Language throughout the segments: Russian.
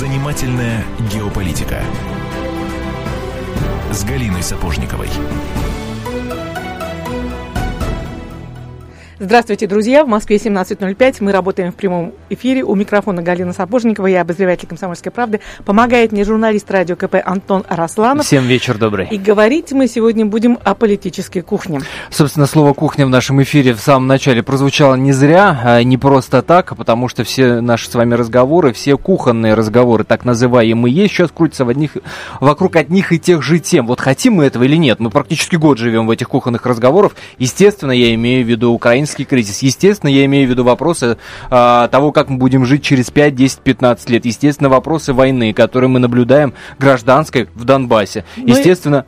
Занимательная геополитика с Галиной Сапожниковой. Здравствуйте, друзья. В Москве 17.05. Мы работаем в прямом эфире. У микрофона Галина Сапожникова, я обозреватель «Комсомольской правды». Помогает мне журналист радио КП Антон Арасланов. Всем вечер добрый. И говорить мы сегодня будем о политической кухне. Собственно, слово «кухня» в нашем эфире в самом начале прозвучало не зря, а не просто так, потому что все наши с вами разговоры, все кухонные разговоры, так называемые, сейчас крутятся в одних, вокруг одних и тех же тем. Вот хотим мы этого или нет? Мы практически год живем в этих кухонных разговорах. Естественно, я имею в виду экономический кризис. Естественно, я имею в виду вопросы а, того, как мы будем жить через 5, 10, 15 лет. Естественно, вопросы войны, которые мы наблюдаем гражданской в Донбассе. Ну Естественно...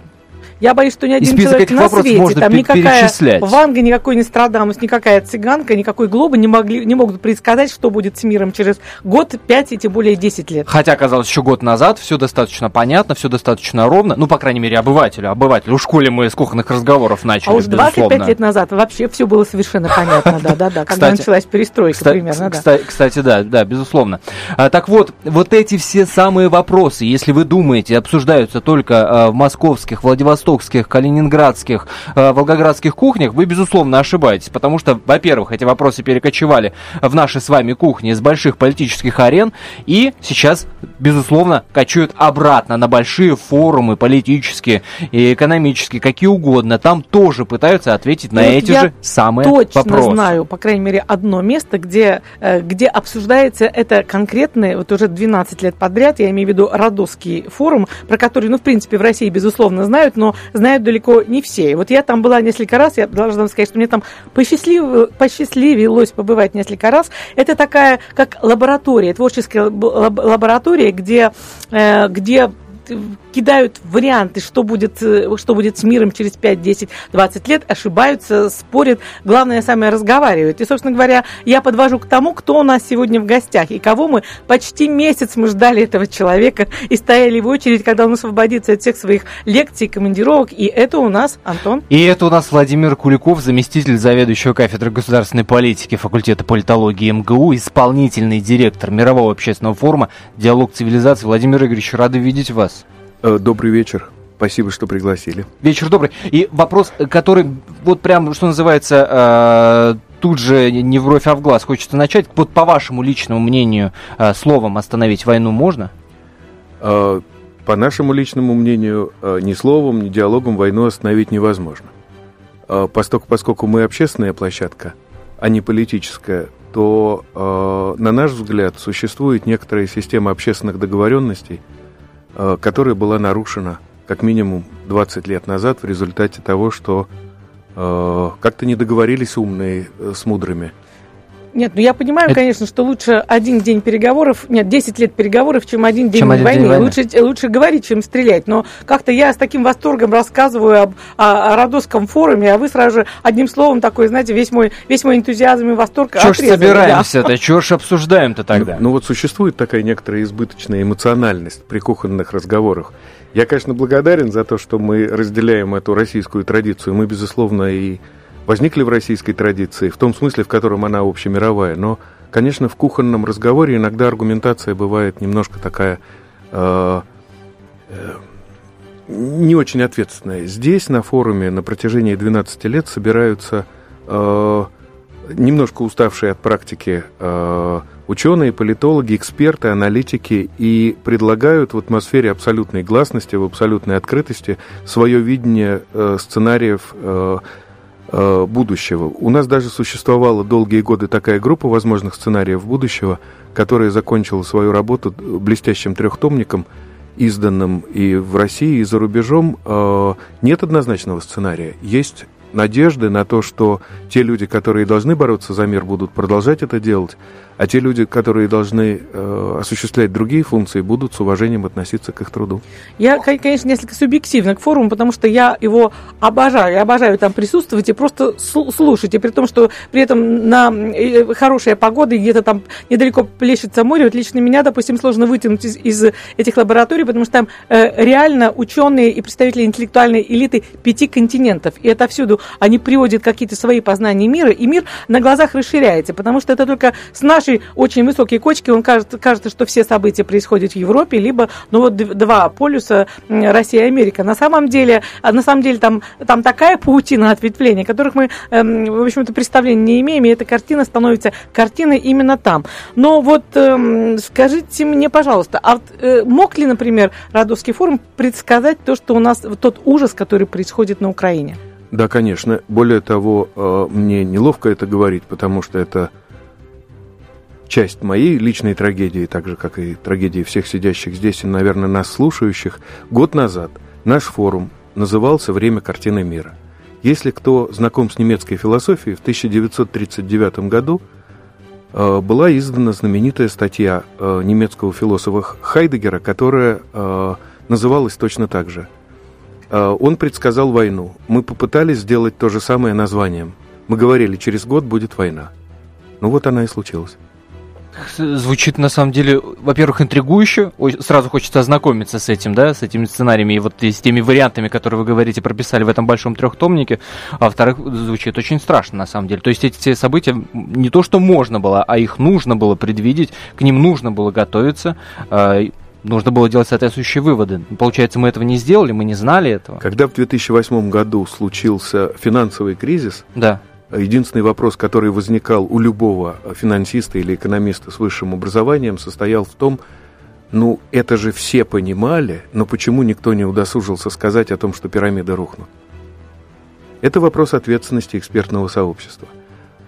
Я боюсь, что ни один человек на свете, там никакая Ванга, никакой не Страдамус, никакая цыганка, никакой Глоба не, могли, не могут предсказать, что будет с миром через год, пять и тем более десять лет. Хотя, казалось, еще год назад все достаточно понятно, все достаточно ровно. Ну, по крайней мере, обывателю. Обывателю. В школе мы с кухонных разговоров начали, А уж 25 безусловно. лет назад вообще все было совершенно понятно, да-да-да. Когда началась перестройка примерно, да. Кстати, да, да, безусловно. А, так вот, вот эти все самые вопросы, если вы думаете, обсуждаются только а, в московских, Владивостокских, ростовских, калининградских, э, волгоградских кухнях, вы, безусловно, ошибаетесь. Потому что, во-первых, эти вопросы перекочевали в наши с вами кухни с больших политических арен и сейчас, безусловно, кочуют обратно на большие форумы политические и экономические, какие угодно. Там тоже пытаются ответить на эти же самые точно вопросы. точно знаю, по крайней мере, одно место, где, э, где обсуждается это конкретное, вот уже 12 лет подряд, я имею в виду Родосский форум, про который, ну, в принципе, в России, безусловно, знают, но знают далеко не все. И вот я там была несколько раз, я должна сказать, что мне там посчастлив... посчастливилось побывать несколько раз. Это такая, как лаборатория, творческая лаборатория, где, э, где кидают варианты, что будет, э, что будет с миром через 5, 10, 20 лет, ошибаются, спорят. Главное, самое разговаривают. И, собственно говоря, я подвожу к тому, кто у нас сегодня в гостях и кого мы почти месяц мы ждали этого человека и стояли в очередь, когда он освободится от всех своих лекций, командировок. И это у нас Антон. И это у нас Владимир Куликов, заместитель заведующего кафедры государственной политики факультета политологии МГУ, исполнительный директор Мирового общественного форума «Диалог цивилизации». Владимир Игоревич, рады видеть вас. Э, добрый вечер. Спасибо, что пригласили. Вечер добрый. И вопрос, который вот прям, что называется, э, тут же не в бровь, а в глаз хочется начать. Вот по вашему личному мнению, э, словом остановить войну можно? По нашему личному мнению, ни словом, ни диалогом войну остановить невозможно. Поскольку, поскольку мы общественная площадка, а не политическая, то, на наш взгляд, существует некоторая система общественных договоренностей – Э, которая была нарушена как минимум 20 лет назад в результате того, что э, как-то не договорились умные э, с мудрыми. Нет, ну я понимаю, это... конечно, что лучше один день переговоров, нет, 10 лет переговоров, чем один день чем войны. Один день войны. Лучше, лучше говорить, чем стрелять. Но как-то я с таким восторгом рассказываю об, о, о Родосском форуме, а вы сразу же одним словом такой, знаете, весь мой, весь мой энтузиазм и восторг Чего ж собираемся-то, да. чего ж обсуждаем-то тогда? Ну, ну вот существует такая некоторая избыточная эмоциональность при кухонных разговорах. Я, конечно, благодарен за то, что мы разделяем эту российскую традицию. Мы, безусловно, и возникли в российской традиции, в том смысле, в котором она общемировая. Но, конечно, в кухонном разговоре иногда аргументация бывает немножко такая э, э, не очень ответственная. Здесь, на форуме, на протяжении 12 лет собираются э, немножко уставшие от практики э, ученые, политологи, эксперты, аналитики и предлагают в атмосфере абсолютной гласности, в абсолютной открытости свое видение э, сценариев э, будущего. У нас даже существовала долгие годы такая группа возможных сценариев будущего, которая закончила свою работу блестящим трехтомником, изданным и в России, и за рубежом. Э, нет однозначного сценария. Есть надежды на то, что те люди, которые должны бороться за мир, будут продолжать это делать, а те люди, которые должны э, осуществлять другие функции, будут с уважением относиться к их труду. Я, конечно, несколько субъективно к форуму, потому что я его обожаю, я обожаю там присутствовать и просто слушать, и при том, что при этом на э, хорошая погода, и где-то там недалеко плещется море, вот лично меня, допустим, сложно вытянуть из, из этих лабораторий, потому что там э, реально ученые и представители интеллектуальной элиты пяти континентов, и это всюду они приводят какие-то свои познания мира, и мир на глазах расширяется, потому что это только с нашей очень высокой кочки, он кажется, кажется, что все события происходят в Европе, либо, ну вот два полюса Россия и Америка. На самом деле, а на самом деле там, там такая паутина ответвлений, которых мы, эм, в общем-то, представления не имеем, и эта картина становится картиной именно там. Но вот эм, скажите мне, пожалуйста, а вот, э, мог ли, например, Радовский форум предсказать то, что у нас, тот ужас, который происходит на Украине? Да, конечно. Более того, э, мне неловко это говорить, потому что это часть моей личной трагедии, так же, как и трагедии всех сидящих здесь и, наверное, нас слушающих. Год назад наш форум назывался «Время картины мира». Если кто знаком с немецкой философией, в 1939 году э, была издана знаменитая статья э, немецкого философа Хайдегера, которая называлась точно так же. Он предсказал войну. Мы попытались сделать то же самое названием. Мы говорили, через год будет война. Ну вот она и случилась. Звучит на самом деле, во-первых, интригующе. Сразу хочется ознакомиться с этим, да, с этими сценариями и вот с теми вариантами, которые вы говорите, прописали в этом большом трехтомнике. А во-вторых, звучит очень страшно на самом деле. То есть эти события не то, что можно было, а их нужно было предвидеть, к ним нужно было готовиться а, нужно было делать соответствующие выводы. Получается, мы этого не сделали, мы не знали этого. Когда в 2008 году случился финансовый кризис, да. Единственный вопрос, который возникал у любого финансиста или экономиста с высшим образованием, состоял в том, ну, это же все понимали, но почему никто не удосужился сказать о том, что пирамида рухнут? Это вопрос ответственности экспертного сообщества.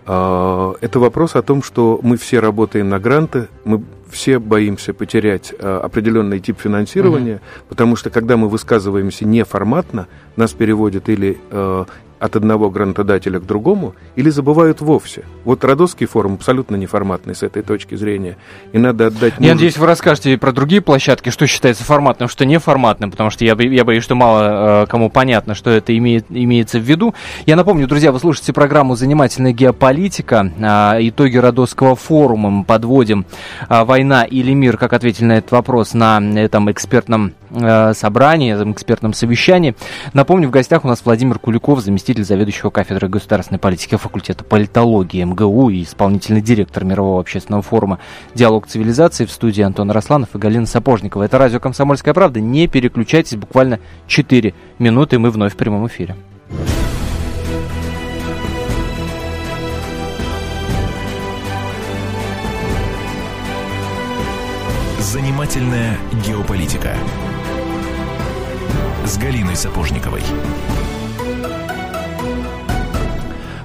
А, это вопрос о том, что мы все работаем на гранты, мы все боимся потерять а, определенный тип финансирования, угу. потому что когда мы высказываемся неформатно, нас переводят или а, от одного грантодателя к другому или забывают вовсе. Вот Родосский форум абсолютно неформатный с этой точки зрения. И надо отдать... Я надеюсь, вы расскажете про другие площадки, что считается форматным, что неформатным, потому что я, я боюсь, что мало э, кому понятно, что это имеет, имеется в виду. Я напомню, друзья, вы слушаете программу «Занимательная геополитика». Э, итоги Родосского форума мы подводим. Э, «Война или мир?» Как ответили на этот вопрос на этом экспертном э, собрании, этом экспертном совещании. Напомню, в гостях у нас Владимир Куликов, заместитель заместитель заведующего кафедрой государственной политики факультета политологии МГУ и исполнительный директор Мирового общественного форума «Диалог цивилизации» в студии Антон Росланов и Галина Сапожникова. Это радио «Комсомольская правда». Не переключайтесь, буквально 4 минуты, мы вновь в прямом эфире. Занимательная геополитика с Галиной Сапожниковой.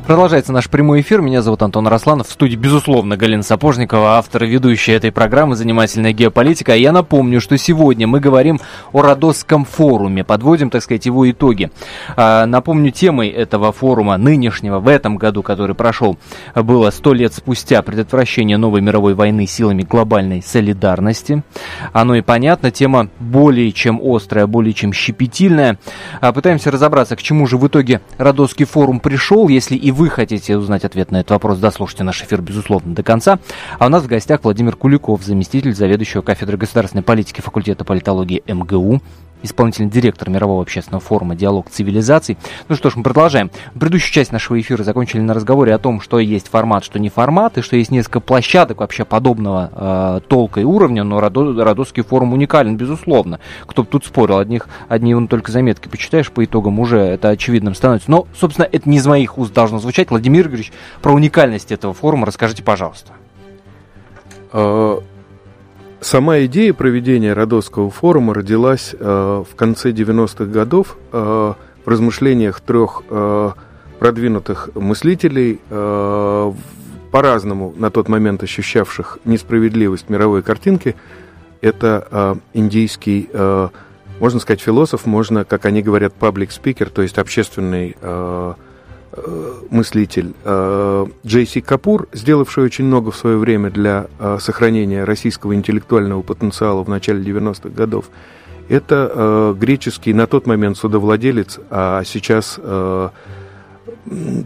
Продолжается наш прямой эфир. Меня зовут Антон Росланов. В студии, безусловно, Галина Сапожникова, автор и ведущая этой программы «Занимательная геополитика». я напомню, что сегодня мы говорим о Родосском форуме. Подводим, так сказать, его итоги. А, напомню, темой этого форума нынешнего в этом году, который прошел, было сто лет спустя предотвращение новой мировой войны силами глобальной солидарности. Оно и понятно. Тема более чем острая, более чем щепетильная. А, пытаемся разобраться, к чему же в итоге Родосский форум пришел, если и вы хотите узнать ответ на этот вопрос, дослушайте наш эфир, безусловно, до конца. А у нас в гостях Владимир Куликов, заместитель заведующего кафедры государственной политики факультета политологии МГУ, исполнительный директор Мирового общественного форума «Диалог цивилизаций». Ну что ж, мы продолжаем. Предыдущую часть нашего эфира закончили на разговоре о том, что есть формат, что не формат, и что есть несколько площадок вообще подобного э, толка и уровня, но Родо, Родосский форум уникален, безусловно. Кто бы тут спорил, одних, одни он только заметки почитаешь по итогам, уже это очевидным становится. Но, собственно, это не из моих уст должно звучать. Владимир Игоревич, про уникальность этого форума расскажите, пожалуйста. Сама идея проведения Родосского форума родилась э, в конце 90-х годов э, в размышлениях трех э, продвинутых мыслителей, э, по-разному на тот момент ощущавших несправедливость мировой картинки. Это э, индийский, э, можно сказать, философ, можно, как они говорят, паблик-спикер, то есть общественный Э, мыслитель э, Джей Си Капур, сделавший очень много в свое время для э, сохранения российского интеллектуального потенциала в начале 90-х годов, это греческий на тот момент судовладелец, а сейчас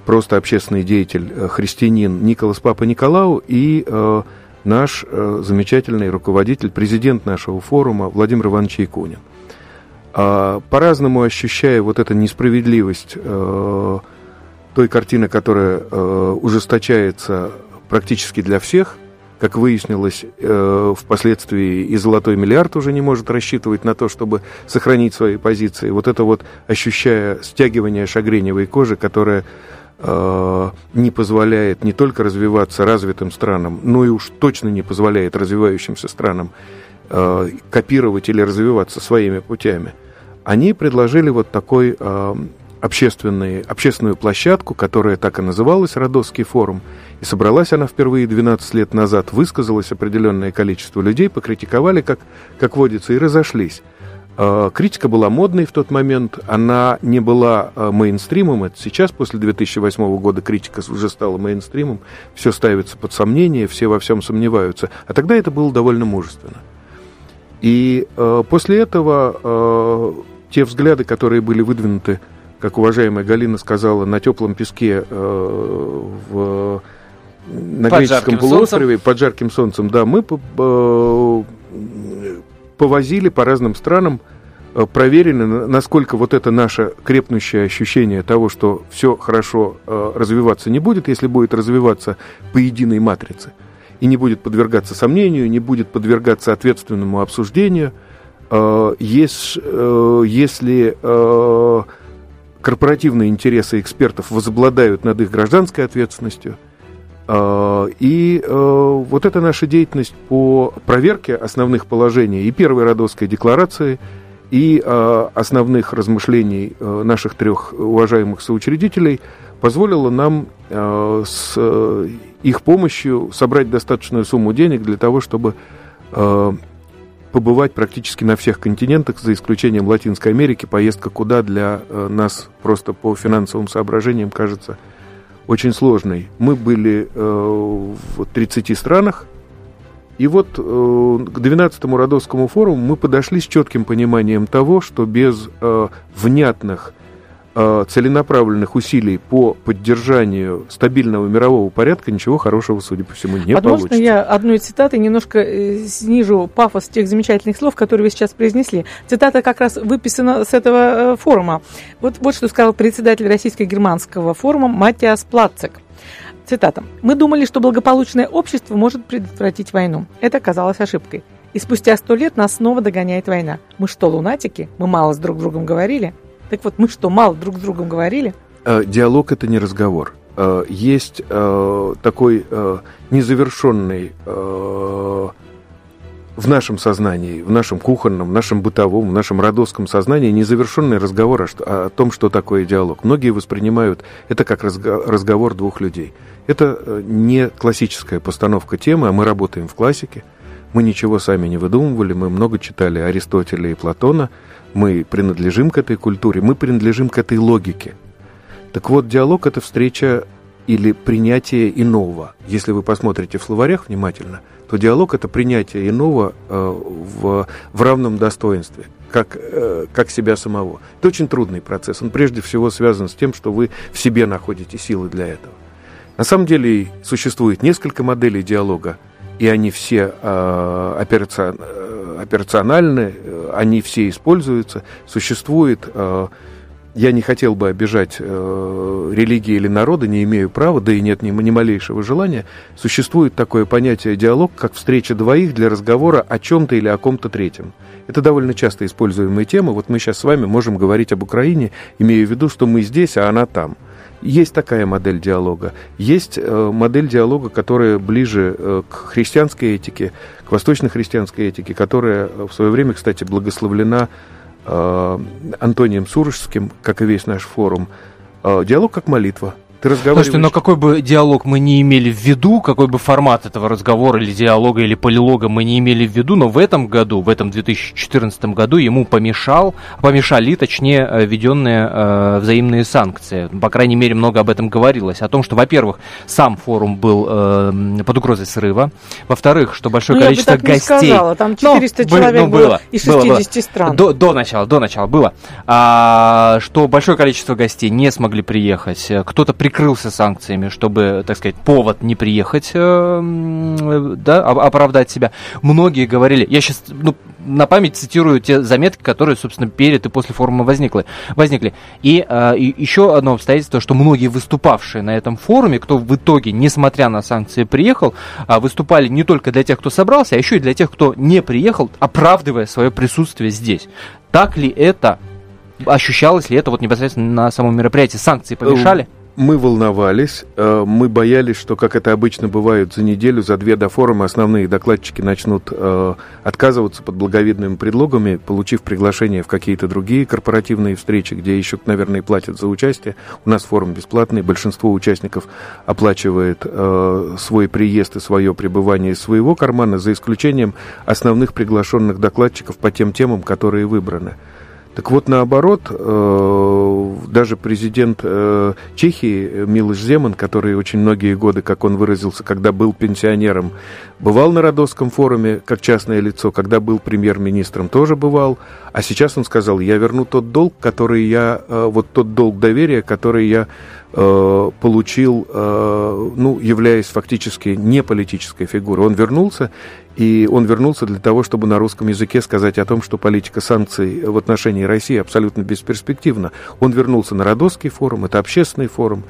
просто общественный деятель, христианин Николас Папа Николау и наш замечательный руководитель, президент нашего форума Владимир Иванович Якунин. А, по-разному ощущая вот эту несправедливость той картины, которая э, ужесточается практически для всех. Как выяснилось, э, впоследствии и «Золотой миллиард» уже не может рассчитывать на то, чтобы сохранить свои позиции. Вот это вот ощущая стягивание шагреневой кожи, которая э, не позволяет не только развиваться развитым странам, но и уж точно не позволяет развивающимся странам э, копировать или развиваться своими путями. Они предложили вот такой э, общественный, общественную площадку, которая так и называлась «Родосский форум». И собралась она впервые 12 лет назад, высказалось определенное количество людей, покритиковали, как, как водится, и разошлись. А, критика была модной в тот момент, она не была а, мейнстримом, это сейчас, после 2008 года, критика уже стала мейнстримом, все ставится под сомнение, все во всем сомневаются, а тогда это было довольно мужественно. И э, после этого э, те взгляды, которые были выдвинуты как уважаемая Галина сказала, на теплом песке э, в, на под греческом полуострове, солнцем. под жарким солнцем, да, мы э, повозили по разным странам, э, проверили, насколько вот это наше крепнущее ощущение того, что все хорошо э, развиваться не будет, если будет развиваться по единой матрице, и не будет подвергаться сомнению, не будет подвергаться ответственному обсуждению, э, есть, э, если... Корпоративные интересы экспертов возобладают над их гражданской ответственностью. А, и а, вот эта наша деятельность по проверке основных положений и первой Родовской декларации, и а, основных размышлений наших трех уважаемых соучредителей позволила нам с их помощью собрать достаточную сумму денег для того, чтобы побывать практически на всех континентах, за исключением Латинской Америки. Поездка куда для э, нас просто по финансовым соображениям кажется очень сложной. Мы были э, в 30 странах, и вот э, к 12-му Родовскому форуму мы подошли с четким пониманием того, что без внятных целенаправленных усилий по поддержанию стабильного мирового порядка ничего хорошего, судя по всему, не а получится. Можно я одной цитатой немножко э, снижу пафос тех замечательных слов, которые вы сейчас произнесли? Цитата как раз выписана с этого э, форума. Вот, вот что сказал председатель российско-германского форума Матиас Плацек. Цитата. «Мы думали, что благополучное общество может предотвратить войну. Это оказалось ошибкой. И спустя сто лет нас снова догоняет война. Мы что, лунатики? Мы мало с друг другом говорили? Так вот, мы что, мало друг с другом говорили? Э, диалог – это не разговор. Э, есть э, такой незавершенный в нашем сознании, в нашем кухонном, в нашем бытовом, в нашем родовском сознании незавершенный разговор о, том, что такое диалог. Многие воспринимают это как разговор двух людей. Это не классическая постановка темы, а мы работаем в классике. Мы ничего сами не выдумывали, мы много читали Аристотеля и Платона – мы принадлежим к этой культуре, мы принадлежим к этой логике. Так вот, диалог – это встреча или принятие иного. Если вы посмотрите в словарях внимательно, то диалог – это принятие иного э, в, в равном достоинстве, как, э, как себя самого. Это очень трудный процесс. Он прежде всего связан с тем, что вы в себе находите силы для этого. На самом деле существует несколько моделей диалога, и они все э, э, операциональны, э, они все используются. Существует, э, я не хотел бы обижать религии или народы, не имею права, да и нет ни, ни малейшего желания. Существует такое понятие диалог, как встреча двоих для разговора о чем-то или о ком-то третьем. Это довольно часто используемая тема. Вот мы сейчас с вами можем говорить об Украине, имея в виду, что мы здесь, а она там. Есть такая модель диалога. Есть э, модель диалога, которая ближе э, к христианской этике, к восточно-христианской этике, которая в свое время, кстати, благословлена э, Антонием Сурожским, как и весь наш форум. Диалог как молитва. Ты разговариваешь... Слушайте, но какой бы диалог мы не имели в виду, какой бы формат этого разговора или диалога или полилога мы не имели в виду, но в этом году, в этом 2014 году ему помешал, помешали, точнее, э, введенные э, взаимные санкции. По крайней мере, много об этом говорилось. О том, что, во-первых, сам форум был э, под угрозой срыва. Во-вторых, что большое ну, количество я бы так гостей... Не сказала. Там 400 ну, человек ну, было, было из 60 было, было. стран. До, до начала, до начала было. А, что большое количество гостей не смогли приехать. Кто-то при прикрылся санкциями, чтобы, так сказать, повод не приехать, э, да, оправдать себя. Многие говорили, я сейчас, ну, на память цитирую те заметки, которые, собственно, перед и после форума возникли. возникли. И, э, и еще одно обстоятельство, что многие выступавшие на этом форуме, кто в итоге, несмотря на санкции, приехал, э, выступали не только для тех, кто собрался, а еще и для тех, кто не приехал, оправдывая свое присутствие здесь. Так ли это? Ощущалось ли это вот непосредственно на самом мероприятии? Санкции помешали? Мы волновались, э, мы боялись, что, как это обычно бывает, за неделю, за две до форума основные докладчики начнут э, отказываться под благовидными предлогами, получив приглашение в какие-то другие корпоративные встречи, где еще, наверное, платят за участие. У нас форум бесплатный, большинство участников оплачивает э, свой приезд и свое пребывание из своего кармана, за исключением основных приглашенных докладчиков по тем темам, которые выбраны. Так вот, наоборот, э, даже президент э, Чехии Милош Земан, который очень многие годы, как он выразился, когда был пенсионером, бывал на Родосском форуме как частное лицо, когда был премьер-министром, тоже бывал, а сейчас он сказал, я верну тот долг, который я, э, вот тот долг доверия, который я получил, ну, являясь фактически не политической фигурой. Он вернулся, и он вернулся для того, чтобы на русском языке сказать о том, что политика санкций в отношении России абсолютно бесперспективна. Он вернулся на Родосский форум, это общественный форум.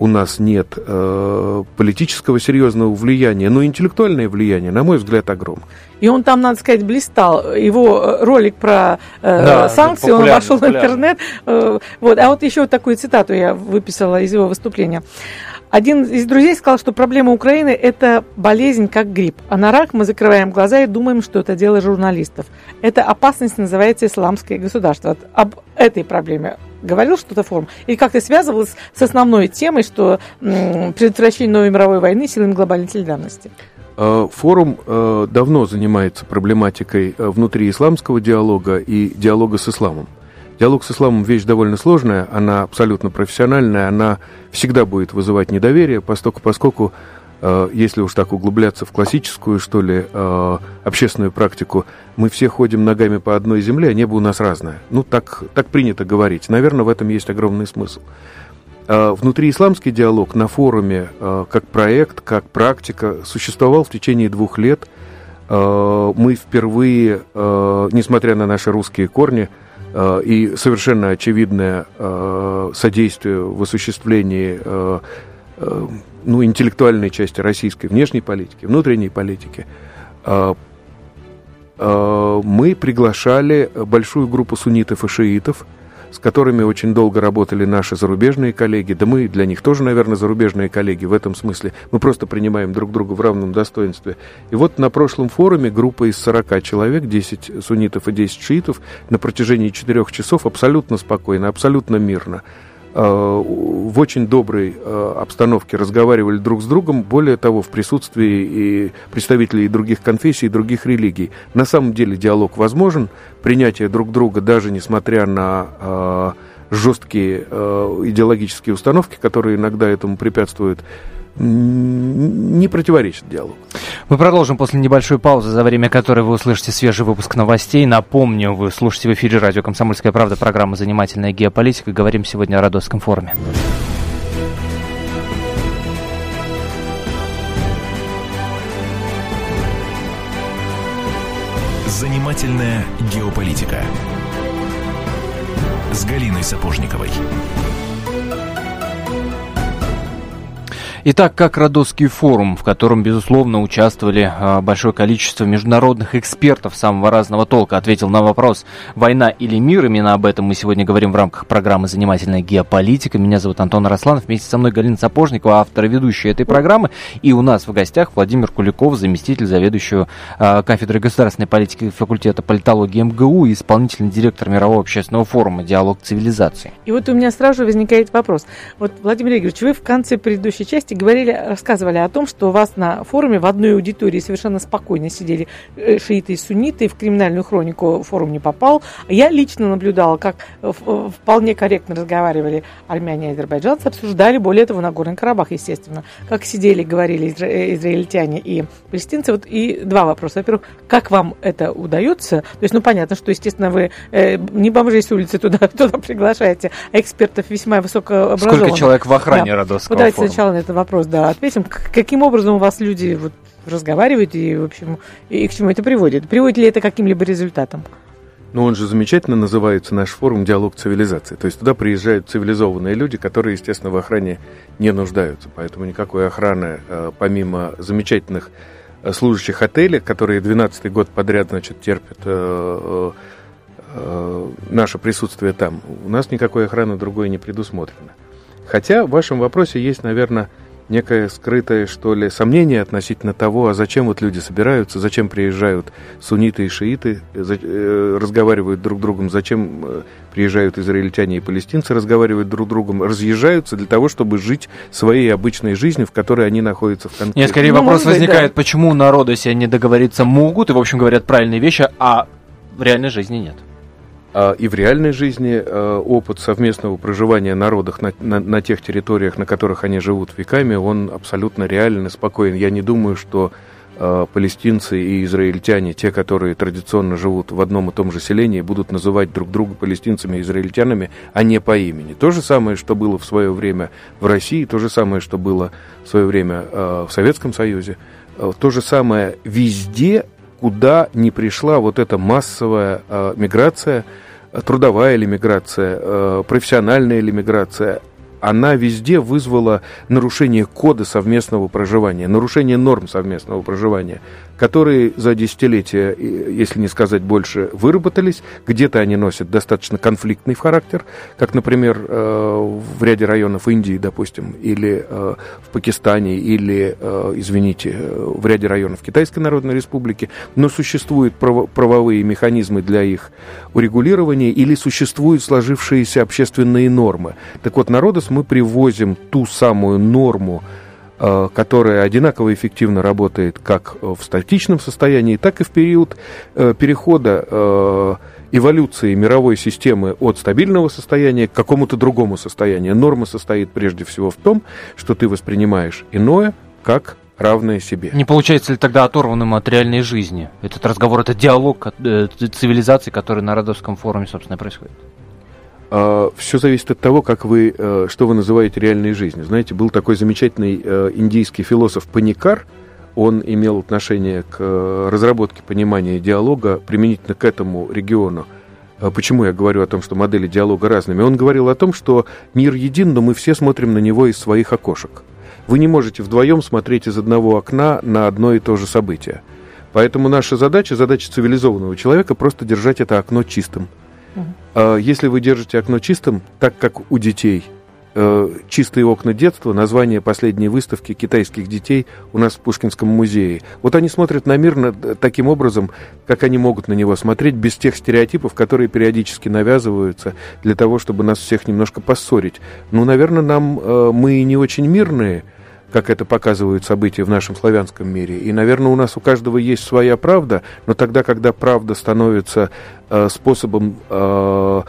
У нас нет э, политического серьезного влияния, но интеллектуальное влияние, на мой взгляд, огромное. И он там, надо сказать, блистал. Его э, ролик про э, да, санкции, он вошел в интернет. Э, вот. А вот еще такую цитату я выписала из его выступления. Один из друзей сказал, что проблема Украины – это болезнь как грипп. А на рак мы закрываем глаза и думаем, что это дело журналистов. Эта опасность называется исламское государство. Об этой проблеме говорил что-то форум? Или как-то связывалось с основной темой, что предотвращение новой мировой войны силами глобальной солидарности? Э, форум э, давно занимается проблематикой э, внутри исламского диалога и диалога с исламом. Диалог с исламом вещь довольно сложная, она абсолютно профессиональная, она всегда будет вызывать недоверие, поскольку, поскольку если уж так углубляться в классическую, что ли, э, общественную практику, мы все ходим ногами по одной земле, а небо у нас разное. Ну, так, так принято говорить. Наверное, в этом есть огромный смысл. Э, Внутриисламский диалог на форуме как проект, как практика существовал в течение двух лет. Мы впервые, несмотря на наши русские корни, Э, и совершенно очевидное э, содействие в осуществлении э, ну, интеллектуальной части российской внешней политики, внутренней политики, мы приглашали большую группу суннитов и шиитов – с которыми очень долго работали наши зарубежные коллеги, да мы для них тоже, наверное, зарубежные коллеги в этом смысле. Мы просто принимаем друг друга в равном достоинстве. И вот на прошлом форуме группа из 40 человек, 10 суннитов и 10 шиитов, на протяжении 4 часов абсолютно спокойно, абсолютно мирно Э, в очень доброй э, обстановке разговаривали друг с другом, более того, в присутствии и представителей других конфессий, и других религий. На самом деле диалог возможен, принятие друг друга, даже несмотря на э, жесткие идеологические установки, которые иногда этому препятствуют, не противоречит диалогу. Мы продолжим после небольшой паузы, за время которой вы услышите свежий выпуск новостей. Напомню, вы слушаете в эфире радио «Комсомольская правда» программа «Занимательная геополитика». Говорим сегодня о Родосском форуме. Занимательная геополитика с Галиной Сапожниковой. Итак, как Родосский форум, в котором, безусловно, участвовали а, большое количество международных экспертов самого разного толка, ответил на вопрос «Война или мир?». Именно об этом мы сегодня говорим в рамках программы «Занимательная геополитика». Меня зовут Антон Росланов, вместе со мной Галина Сапожникова, автор и ведущая этой программы. И у нас в гостях Владимир Куликов, заместитель заведующего э, кафедры государственной политики факультета политологии МГУ и исполнительный директор Мирового общественного форума «Диалог цивилизации». И вот у меня сразу же возникает вопрос. Вот, Владимир Игоревич, вы в конце предыдущей части части говорили, рассказывали о том, что у вас на форуме в одной аудитории совершенно спокойно сидели э, шииты и сунниты, в криминальную хронику форум не попал. Я лично наблюдала, как вполне корректно разговаривали армяне и азербайджанцы, обсуждали, более того, на Горный Карабах, естественно, как сидели, говорили изра- израильтяне и палестинцы. Вот и два вопроса. Во-первых, как вам это удается? То есть, ну, понятно, что, естественно, вы э, не бомжей с улицы туда, туда приглашаете, а экспертов весьма высокообразованных. Сколько человек в охране да. Родосского вот давайте форума? сначала на этот вопрос, да, ответим. Каким образом у вас люди вот, разговаривают и, в общем, и к чему это приводит? Приводит ли это каким-либо результатам? Ну, он же замечательно называется наш форум «Диалог цивилизации». То есть туда приезжают цивилизованные люди, которые, естественно, в охране не нуждаются. Поэтому никакой охраны, э, помимо замечательных э, служащих отеля, которые 12 год подряд, значит, терпят э, наше присутствие там, у нас никакой охраны другой не предусмотрено. Хотя в вашем вопросе есть, наверное, некое скрытое, что ли, сомнение относительно того, а зачем вот люди собираются, зачем приезжают сунниты и шииты, э, разговаривают друг с другом, зачем э, приезжают израильтяне и палестинцы, разговаривают друг с другом, разъезжаются для того, чтобы жить своей обычной жизнью, в которой они находятся в конфликте. Нет, скорее ну, вопрос возникает, да. почему народы себе не договориться могут и, в общем, говорят правильные вещи, а в реальной жизни нет. А, и в реальной жизни а, опыт совместного проживания народов на, на, на тех территориях, на которых они живут веками, он абсолютно реален и спокоен. Я не думаю, что э, палестинцы и израильтяне, те, которые традиционно живут в одном и том же селении, будут называть друг друга палестинцами и израильтянами, а не по имени. То же самое, что было в свое время в России, то же самое, что было в свое время в Советском Союзе, то же самое везде куда не пришла вот эта массовая э, миграция, трудовая или миграция, э, профессиональная или миграция, она везде вызвала нарушение кода совместного проживания, нарушение норм совместного проживания которые за десятилетия, если не сказать больше, выработались. Где-то они носят достаточно конфликтный характер, как, например, э, в ряде районов Индии, допустим, или э, в Пакистане, или, э, извините, в ряде районов Китайской Народной Республики, но существуют правовые механизмы для их урегулирования или существуют сложившиеся общественные нормы. Так вот, народос мы привозим ту самую норму, которая одинаково эффективно работает как в статичном состоянии, так и в период э, перехода э, эволюции мировой системы от стабильного состояния к какому-то другому состоянию. Норма состоит прежде всего в том, что ты воспринимаешь иное как равное себе. Не получается ли тогда оторванным от реальной жизни? Этот разговор, это диалог цивилизации, который на Родовском форуме, собственно, происходит? А, Все зависит от того, как вы, э, что вы называете реальной жизнью. Знаете, был такой замечательный э, индийский философ Паникар, он имел отношение к э, разработке понимания диалога применительно к этому региону. А почему я говорю о том, что модели диалога разными? Он говорил о том, что мир един, но мы все смотрим на него из своих окошек. Вы не можете вдвоем смотреть из одного окна на одно и то же событие. Поэтому наша задача, задача цивилизованного человека, просто держать это окно чистым – Угу. Если вы держите окно чистым, так как у детей э, чистые окна детства, название последней выставки китайских детей у нас в Пушкинском музее. Вот они смотрят на мир таким образом, как они могут на него смотреть, без тех стереотипов, которые периодически навязываются для того, чтобы нас всех немножко поссорить. Ну, наверное, нам э, мы не очень мирные, как это показывают события в нашем славянском мире. И, наверное, у нас у каждого есть своя правда, но тогда, когда правда становится э, способом э,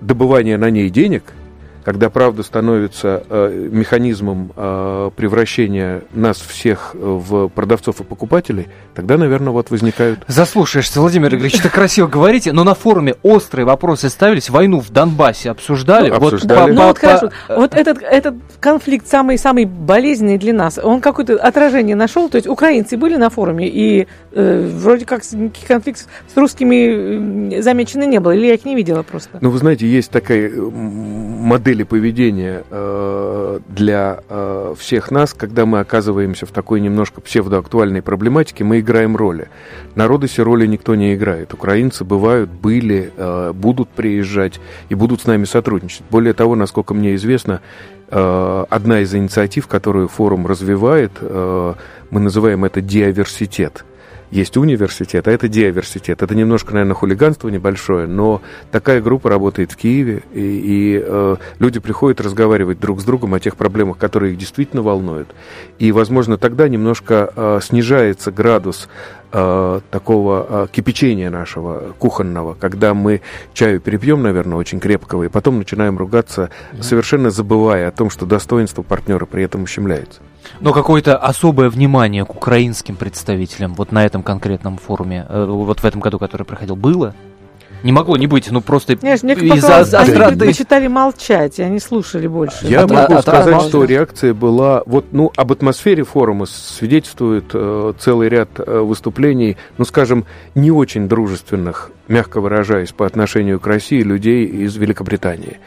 добывания на ней денег – когда правда становится э, механизмом э, превращения нас всех в продавцов и покупателей, тогда, наверное, вот возникают... Заслушаешься, Владимир Игоревич, так красиво говорите, но на форуме острые вопросы ставились, войну в Донбассе обсуждали. Ну, вот, обсуждали. Да, ну вот хорошо, вот этот, этот конфликт самый-самый болезненный для нас, он какое-то отражение нашел, то есть украинцы были на форуме, и э, вроде как никаких конфликтов с русскими замечено не было, или я их не видела просто? Ну, вы знаете, есть такая модель модели поведения э, для э, всех нас, когда мы оказываемся в такой немножко псевдоактуальной проблематике, мы играем роли. На Родосе роли никто не играет. Украинцы бывают, были, э, будут приезжать и будут с нами сотрудничать. Более того, насколько мне известно, э, одна из инициатив, которую форум развивает, э, мы называем это диаверситет – есть университет, а это диверситет. Это немножко, наверное, хулиганство небольшое, но такая группа работает в Киеве, и, и э, люди приходят разговаривать друг с другом о тех проблемах, которые их действительно волнуют. И, возможно, тогда немножко э, снижается градус э, такого э, кипячения нашего кухонного, когда мы чаю перепьем, наверное, очень крепкого, и потом начинаем ругаться, совершенно забывая о том, что достоинство партнера при этом ущемляется. Но какое-то особое внимание к украинским представителям вот на этом конкретном форуме, э, вот в этом году, который проходил, было? Не могло не быть, ну просто из-за показалось, они остроты. предпочитали молчать, и они слушали больше. Я От- могу от- сказать, от- что реакция была... Вот, ну, об атмосфере форума свидетельствует э, целый ряд э, выступлений, ну, скажем, не очень дружественных, мягко выражаясь, по отношению к России людей из Великобритании.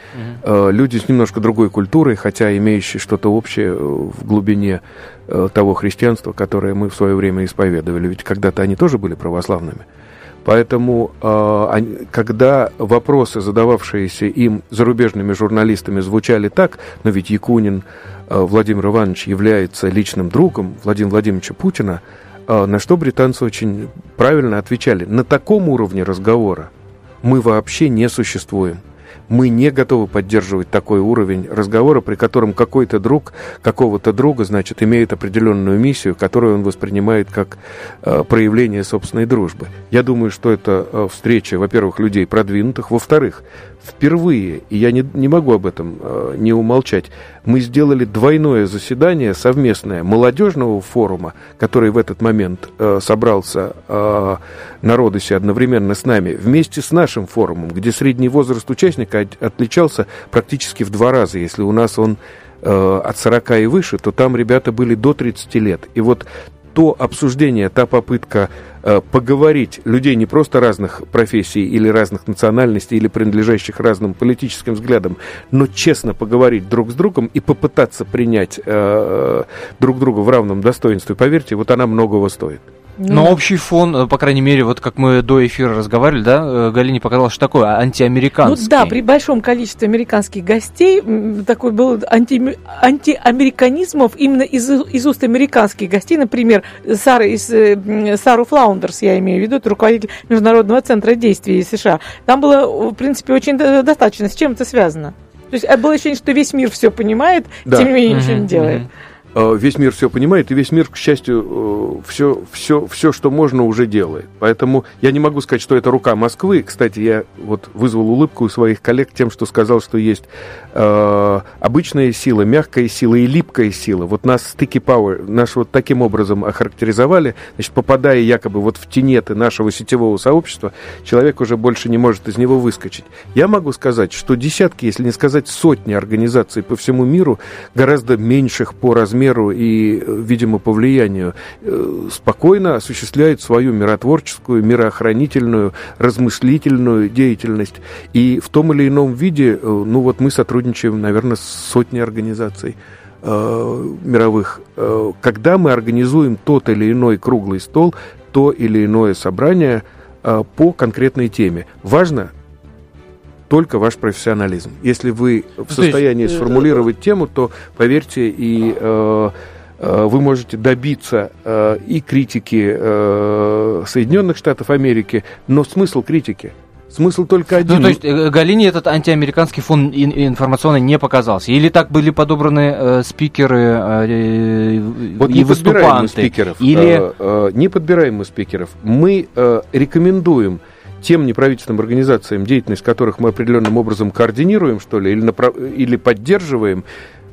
Э, люди с немножко другой культурой, хотя имеющие что-то общее в глубине э, того христианства, которое мы в свое время исповедовали. Ведь когда-то они тоже были православными. Поэтому, они- когда вопросы, задававшиеся им зарубежными журналистами, звучали так, но ведь Якунин э, Владимир Иванович является личным другом Владимира Владимировича Путина, э, на что британцы очень правильно отвечали. На таком уровне разговора мы вообще не существуем. Мы не готовы поддерживать такой уровень разговора, при котором какой-то друг какого-то друга, значит, имеет определенную миссию, которую он воспринимает как э, проявление собственной дружбы. Я думаю, что это э, встреча, во-первых, людей продвинутых, во-вторых, впервые, и я не, не могу об этом э, не умолчать, мы сделали двойное заседание совместное молодежного форума, который в этот момент э, собрался э, на Родосе одновременно с нами, вместе с нашим форумом, где средний возраст участника от- отличался практически в два раза. Если у нас он э, от 40 и выше, то там ребята были до 30 лет. И вот то обсуждение, та попытка э, поговорить людей не просто разных профессий или разных национальностей или принадлежащих разным политическим взглядам, но честно поговорить друг с другом и попытаться принять э, друг друга в равном достоинстве, поверьте, вот она многого стоит. Ну, Но общий фон, э, по крайней мере, вот как мы до эфира разговаривали, да, э, Галине показалось, что такое Ну антиамериканский. да, при большом количестве американских гостей такой был анти, антиамериканизмов именно из, из уст американских гостей. Например, Сара из, э, Сару Флаундерс, я имею в виду, это руководитель Международного центра действий США. Там было, в принципе, очень до- достаточно. С чем это связано? То есть было ощущение, что весь мир все понимает, Да. тем не менее ничего не делает. мгм. Э, Весь мир все понимает, и весь мир, к счастью, все, все, все, что можно, уже делает. Поэтому я не могу сказать, что это рука Москвы. Кстати, я вот вызвал улыбку у своих коллег тем, что сказал, что есть э, обычная сила, мягкая сила и липкая сила. Вот нас sticky power, наш вот таким образом охарактеризовали. Значит, попадая якобы вот в тенеты нашего сетевого сообщества, человек уже больше не может из него выскочить. Я могу сказать, что десятки, если не сказать сотни организаций по всему миру, гораздо меньших по размеру и, э, видимо, по влиянию, э, спокойно осуществляют свою миротворческую, мироохранительную, размыслительную деятельность. И в том или ином виде, э, ну вот мы сотрудничаем, наверное, с сотней организаций э, мировых. Когда мы организуем тот или иной круглый стол, то или иное собрание по конкретной теме. Важно только ваш профессионализм. Если вы в есть, состоянии э, сформулировать тему, то поверьте, и э, э, вы можете добиться э, и критики э, Соединенных Штатов Америки, но смысл критики. Смысл только один. Ну, то есть э, Галине этот антиамериканский фон ин- информационный не показался? Или так были подобраны э, спикеры э, Вот и не выступанты? спикеров. Или... Э, э, не подбираем мы спикеров. Мы э, рекомендуем тем неправительственным организациям, деятельность которых мы определенным образом координируем, что ли, или, направ- или поддерживаем,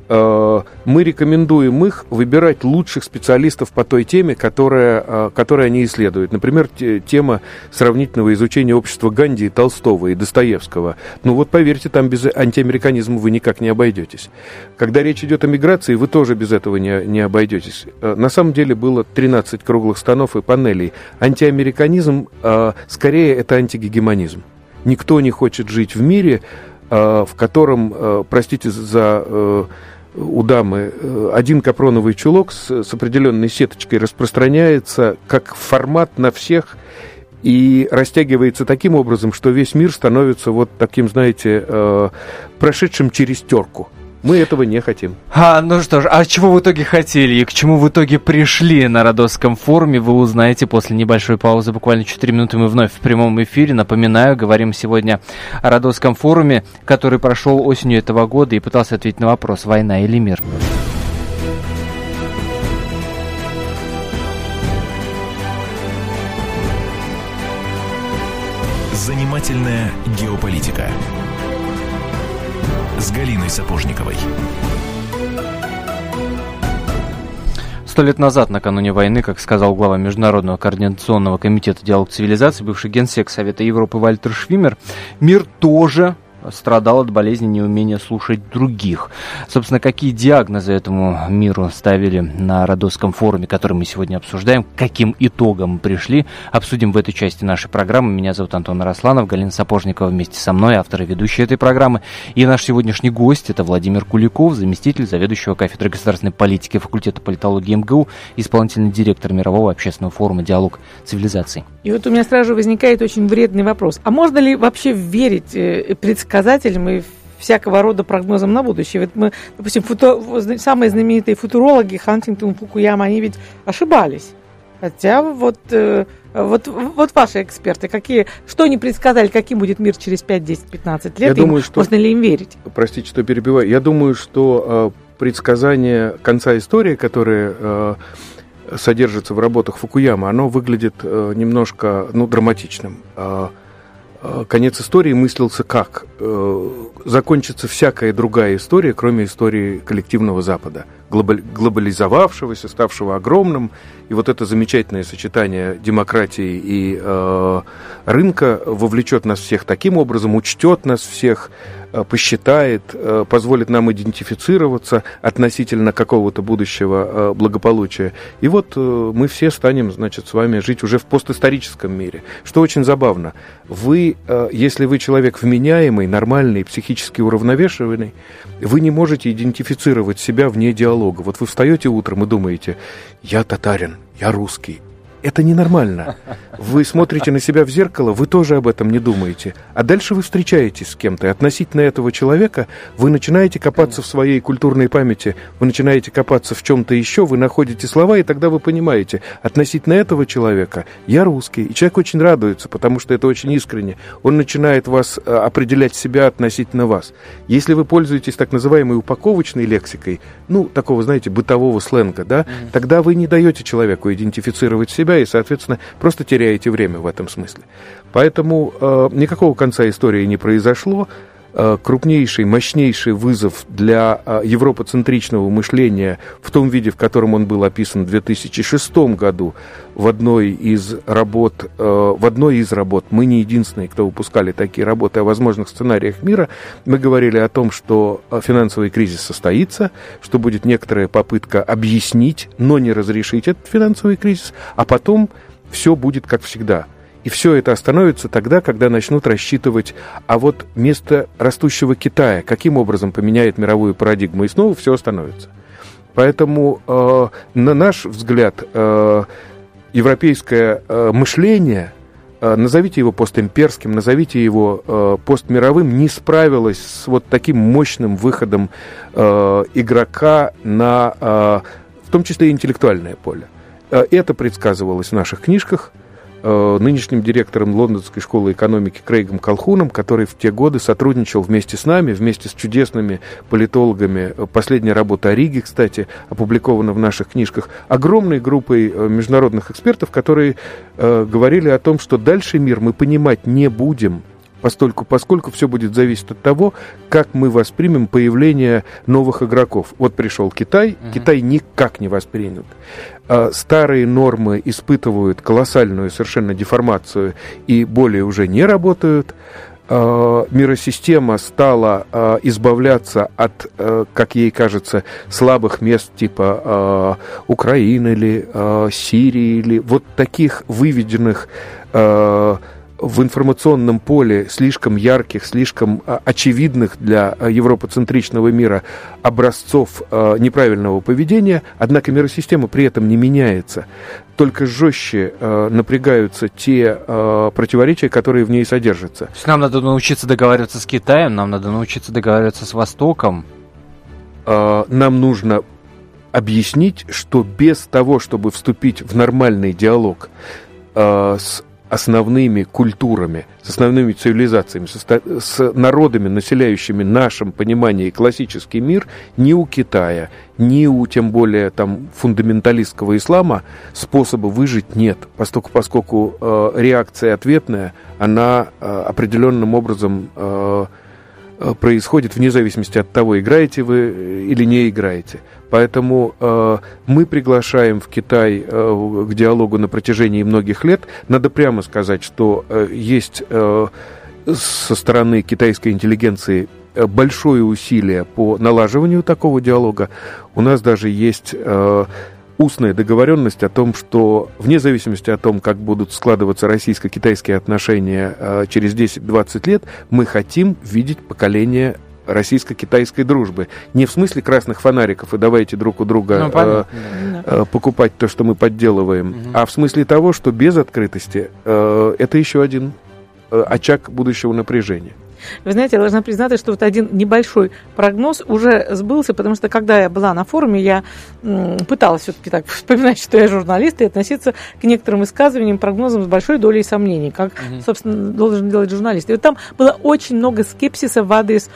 мы рекомендуем их выбирать лучших специалистов по той теме, которая, э, которой они исследуют. Например, те- тема сравнительного изучения общества Ганди, Толстого и Достоевского. Ну вот поверьте, там без антиамериканизма вы никак не обойдетесь. Когда речь идет о миграции, вы тоже без этого не, не обойдетесь. Э, На самом деле было 13 круглых столов и панелей. Антиамериканизм, э, скорее, это антигегемонизм. Никто не хочет жить в мире, э, в котором, э, простите за э, у дамы, э, один капроновый чулок с, с определенной сеточкой распространяется как формат на всех и растягивается таким образом, что весь мир становится вот таким, знаете, э, прошедшим через терку. Мы этого не хотим. А, ну что ж, а чего в итоге хотели и к чему в итоге пришли на Родосском форуме, вы узнаете после небольшой паузы. Буквально 4 минуты мы вновь в прямом эфире. Напоминаю, говорим сегодня о Родосском форуме, который прошел осенью этого года и пытался ответить на вопрос, война или мир. Занимательная геополитика с Галиной Сапожниковой. Сто лет назад, накануне войны, как сказал глава Международного координационного комитета «Диалог цивилизации», бывший генсек Совета Европы Вальтер Швимер, мир тоже страдал от болезни неумения слушать других. Собственно, какие диагнозы этому миру ставили на Родосском форуме, который мы сегодня обсуждаем, каким итогом пришли, обсудим в этой части нашей программы. Меня зовут Антон Росланов, Галина Сапожникова вместе со мной, автор и ведущий этой программы. И наш сегодняшний гость – это Владимир Куликов, заместитель заведующего кафедры государственной политики факультета политологии МГУ, исполнительный директор Мирового общественного форума «Диалог цивилизаций». И вот у меня сразу возникает очень вредный вопрос. А можно ли вообще верить э, предсказателям и всякого рода прогнозам на будущее? Ведь мы, допустим, футу... самые знаменитые футурологи Хантингтон, Фукуяма, они ведь ошибались. Хотя вот, э, вот, вот ваши эксперты, какие, что они предсказали, каким будет мир через 5, 10, 15 лет, Я думаю, что, можно ли им верить? Простите, что перебиваю. Я думаю, что э, предсказание конца истории, которое э, содержится в работах Фукуяма, оно выглядит э, немножко ну, драматичным. Э, конец истории мыслился как? Э, закончится всякая другая история, кроме истории коллективного Запада, глобализовавшегося, ставшего огромным. И вот это замечательное сочетание демократии и э, рынка вовлечет нас всех таким образом, учтет нас всех, Э, посчитает, э, позволит нам идентифицироваться относительно какого-то будущего э, благополучия. И вот мы все станем, значит, с вами жить уже в постисторическом мире. Что очень забавно. Вы, если вы человек вменяемый, нормальный, психически уравновешенный, вы не можете идентифицировать себя вне диалога. Вот вы встаете утром и думаете, я татарин, я русский, это ненормально. Вы смотрите на себя в зеркало, вы тоже об этом не думаете. А дальше вы встречаетесь с кем-то, и относительно этого человека вы начинаете копаться в своей культурной памяти, вы начинаете копаться в чем-то еще, вы находите слова, и тогда вы понимаете, относительно этого человека я русский. И человек очень радуется, потому что это очень искренне. Он начинает вас э, определять себя относительно вас. Если вы пользуетесь так называемой упаковочной лексикой, ну, такого, знаете, бытового сленга, да, тогда вы не даете человеку идентифицировать себя, себя и, соответственно, просто теряете время в этом смысле. Поэтому э, никакого конца истории не произошло. Э, крупнейший, мощнейший вызов для э, европоцентричного мышления в том виде, в котором он был описан в 2006 году. В одной из работ, э, в одной из работ, мы не единственные, кто выпускали такие работы о возможных сценариях мира, мы говорили о том, что финансовый кризис состоится, что будет некоторая попытка объяснить, но не разрешить этот финансовый кризис, а потом все будет как всегда – и все это остановится тогда, когда начнут рассчитывать, а вот место растущего Китая, каким образом поменяет мировую парадигму, и снова все остановится. Поэтому, э, на наш взгляд, э, европейское э, мышление, э, назовите его постимперским, назовите его э, постмировым, не справилось с вот таким мощным выходом э, игрока на, э, в том числе, интеллектуальное поле. Э, это предсказывалось в наших книжках – нынешним директором Лондонской школы экономики Крейгом Колхуном, который в те годы сотрудничал вместе с нами, вместе с чудесными политологами. Последняя работа о Риге, кстати, опубликована в наших книжках. Огромной группой э, международных экспертов, которые э, говорили о том, что дальше мир мы понимать не будем – постольку, поскольку все будет зависеть от того, как мы воспримем появление новых игроков. Вот пришел Китай, угу. Китай никак не воспринят. А, старые нормы испытывают колоссальную совершенно деформацию и более уже не работают а, миросистема стала а, избавляться от, как ей кажется, слабых мест типа Украины или Сирии или вот таких выведенных в информационном поле слишком ярких, слишком а, очевидных для а, европоцентричного мира образцов а, неправильного поведения, однако миросистема при этом не меняется. Только жестче напрягаются те противоречия, которые в ней содержатся. нам надо научиться договариваться с Китаем, нам надо научиться договариваться с Востоком. нам нужно объяснить, что без того, чтобы вступить в нормальный диалог с основными культурами, с основными цивилизациями, с народами, населяющими нашим понимании классический мир, ни у Китая, ни у, тем более, там, фундаменталистского ислама способа выжить нет, поскольку, поскольку э, реакция ответная, она э, определенным образом э происходит вне зависимости от того, играете вы э, или не играете. Поэтому э, мы приглашаем в Китай э, к диалогу на протяжении многих лет. Надо прямо сказать, что э, есть э, со стороны китайской интеллигенции э, большое усилие по налаживанию такого диалога. У нас даже есть э, устная договоренность о том, что вне зависимости от том, как будут складываться российско-китайские отношения э, через 10-20 лет, мы хотим видеть поколение российско-китайской дружбы. Не в смысле красных фонариков и давайте друг у друга ну, э, э, покупать то, что мы подделываем, угу. а в смысле того, что без открытости э, это еще один э, очаг будущего напряжения. Вы знаете, я должна признаться, что вот один небольшой прогноз уже сбылся, потому что когда я была на форуме, я пыталась все-таки так вспоминать, что я журналист, и относиться к некоторым высказываниям, прогнозам с большой долей сомнений, как, угу. собственно, должен делать журналист. И вот там было очень много скепсиса в адрес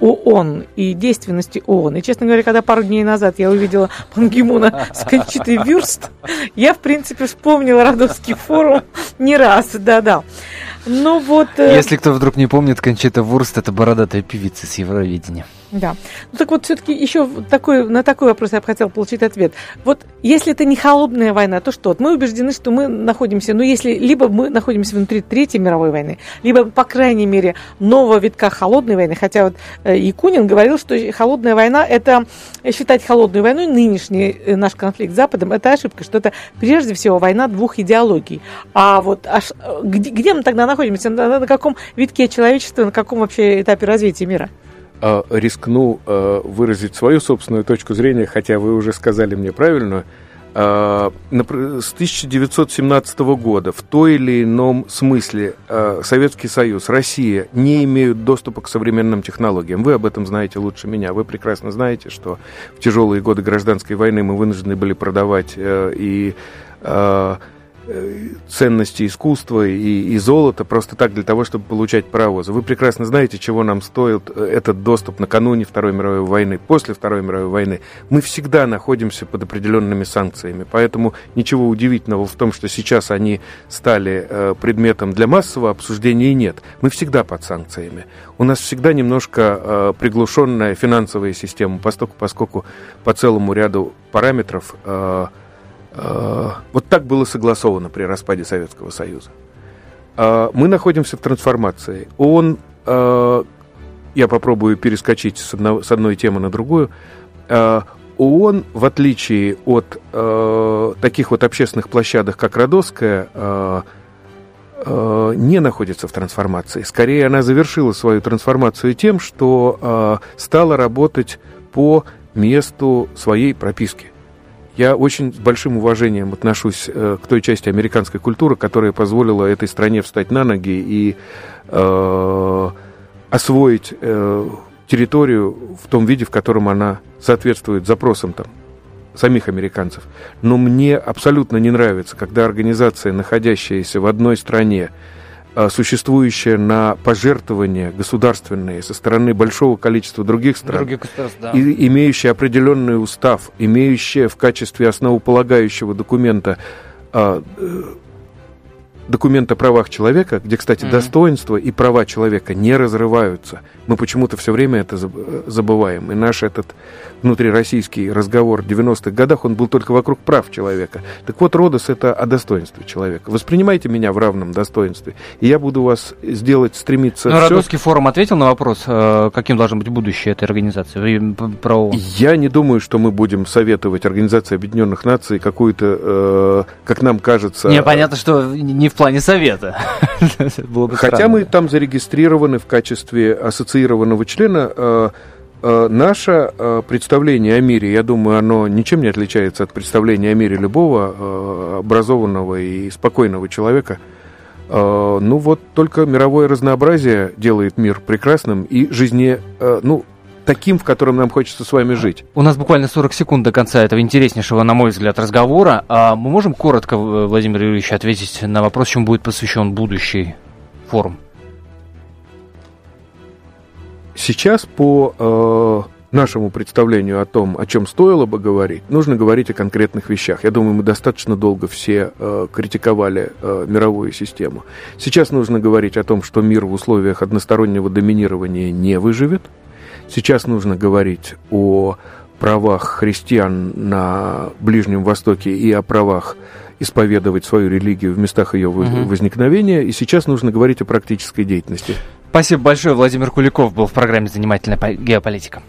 ООН и действенности ООН. И, честно говоря, когда пару дней назад я увидела Пан Гимуна с Кончитой Вюрст, я, в принципе, вспомнила Родовский форум не раз, да-да. Ну вот... Э, Если кто вдруг не помнит, Кончита Вурст – это бородатая певица с Евровидения. Да. Ну так вот, все-таки еще такой, на такой вопрос я бы хотела получить ответ. Вот если это не холодная война, то что? Мы убеждены, что мы находимся, ну если либо мы находимся внутри Третьей мировой войны, либо, по крайней мере, нового витка холодной войны. Хотя вот э, Якунин говорил, что холодная война – это считать холодную войной нынешний э, наш конфликт с Западом – это ошибка, что это прежде всего война двух идеологий. А вот аж, э, где, где мы тогда находимся? На, на каком витке человечества, на каком вообще этапе развития мира? А, рискну а, выразить свою собственную точку зрения, хотя вы уже сказали мне правильную. А, с 1917 года в той или ином смысле Советский Союз, Россия не имеют доступа к современным технологиям. Вы об этом знаете лучше меня. Вы прекрасно знаете, что в тяжелые годы гражданской войны мы вынуждены были продавать э, и Э, ценности искусства и, и золота просто так для того, чтобы получать паровозы. Вы прекрасно знаете, чего нам стоит э, этот доступ накануне Второй мировой войны, после Второй мировой войны. Мы всегда находимся под определенными санкциями, поэтому ничего удивительного в том, что сейчас они стали э, предметом для массового обсуждения нет. Мы всегда под санкциями. У нас всегда немножко э, приглушенная финансовая система, поскольку, поскольку по целому ряду параметров э, Э, вот так было согласовано при распаде Советского Союза. Э, мы находимся в трансформации. Он, э, я попробую перескочить с, одного, с одной темы на другую, ООН, в отличие от э, таких вот общественных площадок, как Родовская, э, э, не находится в трансформации. Скорее, она завершила свою трансформацию тем, что э, стала работать по месту своей прописки. Я очень с большим уважением отношусь э, к той части американской культуры, которая позволила этой стране встать на ноги и э, освоить э, территорию в том виде, в котором она соответствует запросам там, самих американцев. Но мне абсолютно не нравится, когда организация, находящаяся в одной стране, существующая на пожертвования государственные со стороны большого количества других стран, других да. и имеющая определенный устав, имеющая в качестве основополагающего документа а, э, документ о правах человека, где, кстати, mm-hmm. достоинство и права человека не разрываются. Мы почему-то все время это забываем. И наш этот внутрироссийский разговор в 90-х годах, он был только вокруг прав человека. Так вот, Родос – это о достоинстве человека. Воспринимайте меня в равном достоинстве, и я буду вас сделать, стремиться... Но Родосский форум ответил на вопрос, э, каким должен быть будущее этой организации? Про... Я не думаю, что мы будем советовать Организации Объединенных Наций какую-то, э, как нам кажется... Не, понятно, что не в плане совета. Хотя мы там зарегистрированы в качестве ассоциированного члена э, Э, наше э, представление о мире, я думаю, оно ничем не отличается от представления о мире любого образованного и спокойного человека. Ну вот только мировое разнообразие делает мир прекрасным и жизне, ну, таким, в котором нам хочется с вами жить. У нас буквально 40 секунд до конца этого интереснейшего, на мой взгляд, разговора. А мы можем коротко, Владимир Юрьевич, ответить на вопрос, чем будет посвящен будущий форум? Сейчас по э, нашему представлению о том, о чем стоило бы говорить, нужно говорить о конкретных вещах. Я думаю, мы достаточно долго все э, критиковали э, мировую систему. Сейчас нужно говорить о том, что мир в условиях одностороннего доминирования не выживет. Сейчас нужно говорить о правах христиан на Ближнем Востоке и о правах исповедовать свою религию в местах ее угу. возникновения. И сейчас нужно говорить о практической деятельности. Спасибо большое. Владимир Куликов был в программе «Занимательная геополитика».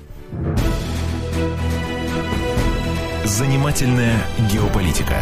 Занимательная геополитика.